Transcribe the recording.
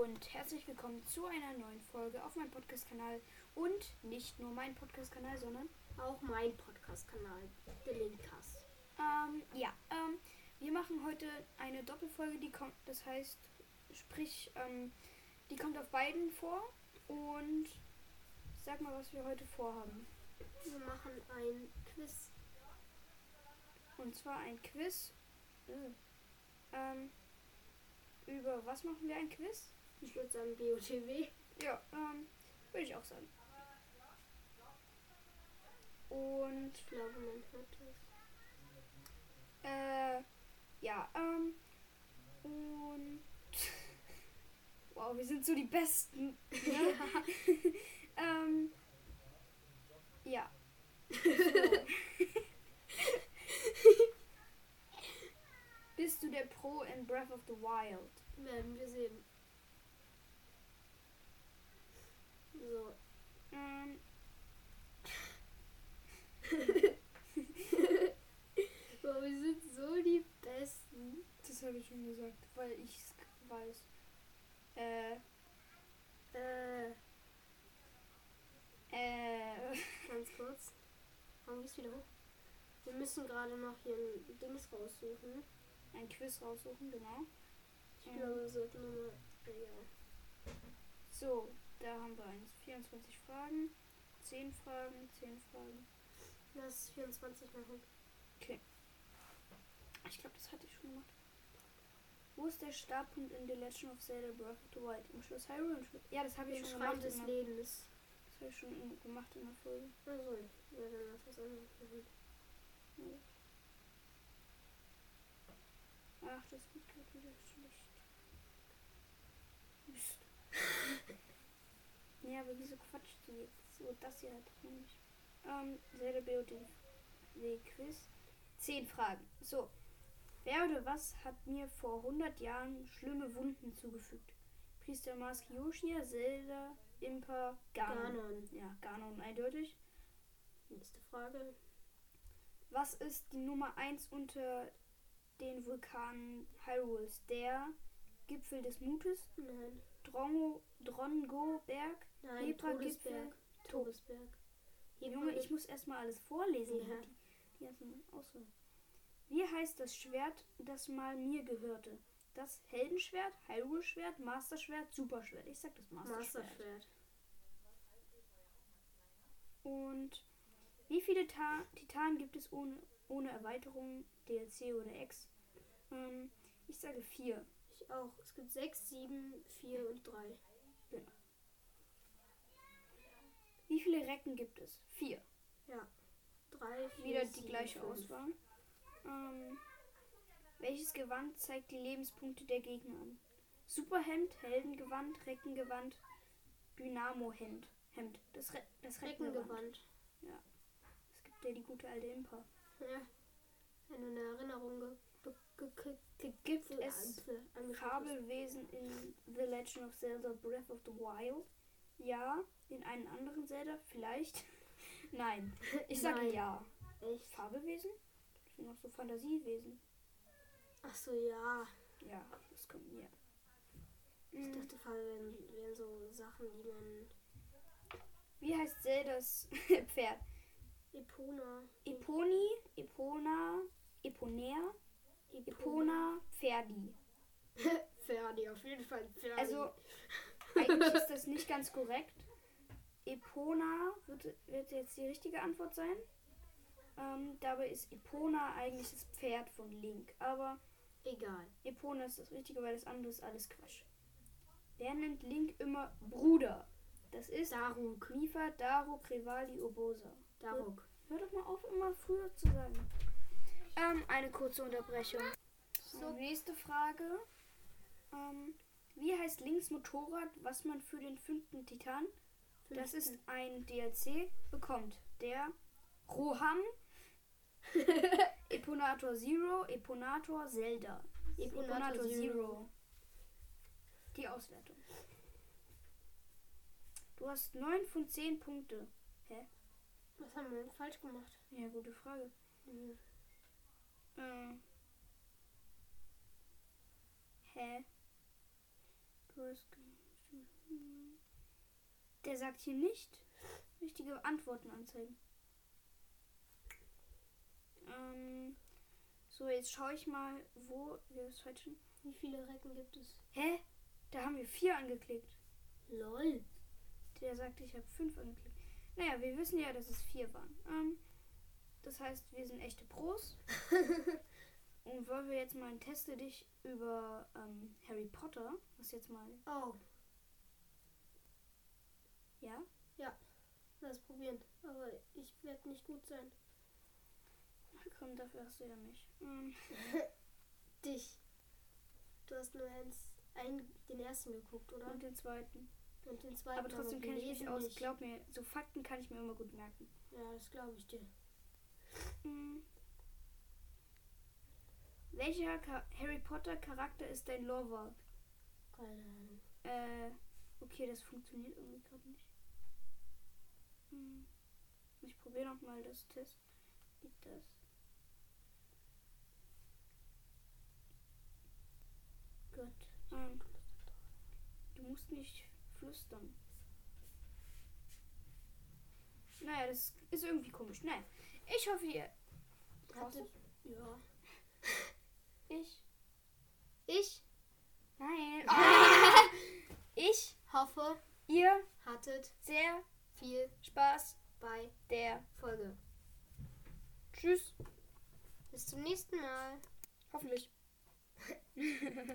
und herzlich willkommen zu einer neuen Folge auf meinem Podcast-Kanal und nicht nur mein Podcast-Kanal, sondern Auch mein Podcast-Kanal, der Linkcast. ähm, ja, ähm, wir machen heute eine Doppelfolge, die kommt, das heißt, sprich, ähm, die kommt auf beiden vor und sag mal, was wir heute vorhaben. Wir machen ein Quiz. Und zwar ein Quiz. Äh, ähm, über was machen wir ein Quiz? Ich würde sagen BOTW. Ja, ähm, würde ich auch sagen. Und Ich glaube, man hört das. Äh, ja, ähm, und. wow, wir sind so die Besten. Ne? ähm, ja. So. Bist du der Pro in Breath of the Wild? Werden wir sehen. So. Ähm, Boah, wir sind so die Besten. das habe ich schon gesagt, weil ich es weiß. Äh, Äh, äh, ganz kurz. Warum geht's wieder hoch? Wir müssen gerade noch hier ein Dings raussuchen. ein Quiz raussuchen, genau. Ich Mhm. glaube, wir sollten nochmal. Egal. So, da haben wir eins. 24 Fragen, 10 Fragen, 10 Fragen. Lass 24 machen. Ich glaube, das hatte ich schon gemacht. Wo ist der Startpunkt in The Legend of Zelda Breath of the Wild? Im Schloss Hyrule? Ja, das habe ich schon gemacht. des Lebens. das habe ich schon gemacht in der Folge. Also, ja, dann lass was anderes machen. Ach, das geht gerade wieder schlecht. Mist. ja, aber wieso quatscht die jetzt? So, das hier hat nicht. Ähm, Zelda BOTW Quiz. 10 Fragen. So. Wer oder was hat mir vor 100 Jahren schlimme Wunden zugefügt? Priester Mask Yoshia, Zelda, Impa, Ganon. Ganon. Ja, Ganon eindeutig. Nächste Frage. Was ist die Nummer 1 unter den Vulkanen Hyrules? Der Gipfel des Mutes, Nein. Drongo, Drongo-Berg, Nein, Hebra-Gipfel. Todesberg. Junge, ich muss erstmal alles vorlesen. Ja. Die, die ganzen Auswahl. Wie heißt das Schwert, das mal mir gehörte? Das Heldenschwert, Hyrule-Schwert, Master-Schwert, Superschwert. Ich sag das Master-Schwert. Masterschwert. Und wie viele Ta Titanen gibt es ohne, ohne Erweiterung, DLC oder X? Ähm, ich sage vier. Ich auch. Es gibt 6, 7, 4 und 3. Wie viele Recken gibt es? Vier. Ja. 3, 4, Wieder die gleiche Auswahl. Ähm, welches Gewand zeigt die Lebenspunkte der Gegner an? Superhemd, Heldengewand, Reckengewand, Dynamo-Hemd. Hemd. Das, Re das Reckengewand. Reckengewand. Es gibt ja die gute alte Impa. Ja. Wenn du eine Erinnerung ge ge ge ge Gibt es. Fabelwesen in The Legend of Zelda Breath of the Wild? Ja. In einen anderen Zelda? Vielleicht. Nein. Ich sage ja. Echt? Fabelwesen? Sind noch so Fantasiewesen. Ach so, ja. Ja, das kommt ja. Ich Mhm. dachte, Fall wären, wären so Sachen, die man. Wie heißt Zeldas Pferd? Epona. Eponi, Epona, Eponea, Epona, Pferdi. Ferdi, auf jeden Fall Ferdi. Also, eigentlich ist das nicht ganz korrekt. Epona wird, wird jetzt die richtige Antwort sein. Ähm, dabei ist Epona eigentlich das Pferd von Link. Aber Egal. Epona ist das Richtige, weil das andere ist alles Quatsch. Wer nennt Link immer Bruder? Das ist Daruk. Mifa, Daruk, Revali, Obosa. Daruk. Hör doch mal auf, immer früher zu sagen. Ähm, eine kurze Unterbrechung. So, nächste Frage. Ähm, wie heißt Links Motorrad, was man für den fünften Titan, das ist ein DLC, bekommt? Der Roham, Eponator Zero, Eponator Zelda. Eponator Zero. Die Auswertung. Du hast 9 von 10 Punkte. Hä? Was haben wir denn falsch gemacht? Ja, gute Frage. Äh. Hä? Du hast Der sagt hier nicht richtige Antworten anzeigen. Ähm, so, jetzt schaue ich mal, wo wir das falschen. Wie viele Recken gibt es? Hä? Da haben wir vier angeklickt. Lol. Der sagte, ich habe fünf angeklickt. Naja, wir wissen ja, dass es vier waren. Ähm, das heißt, wir sind echte Pros. Und wollen wir jetzt mal einen Teste dich über ähm, Harry Potter, was jetzt mal, Oh, ja? lass probieren. Aber ich werde nicht gut sein. Komm, dafür hast du ja mich. Ähm, Dich. Du hast nur eins, ein, den ersten geguckt, oder? und den zweiten. Und den zweiten. Aber trotzdem kenne ich mich aus. nicht. Glaub mir, so Fakten kann ich mir immer gut merken. Ja, das glaube ich dir. Mhm. Welcher Harry Potter Charakter ist dein Lover? Keine Ahnung. Äh, okay, das funktioniert irgendwie gerade nicht. Hm. Ich probiere nochmal das Test. Geht das? Gut. Ähm, du musst nicht flüstern. Naja, das ist irgendwie komisch. Naja, ich hoffe, ihr. Hatte, ja. Ich. Ich Nein. ich, hoffe, ihr hattet sehr viel Spaß bei der Folge. Tschüss. Bis zum nächsten Mal. Hoffentlich.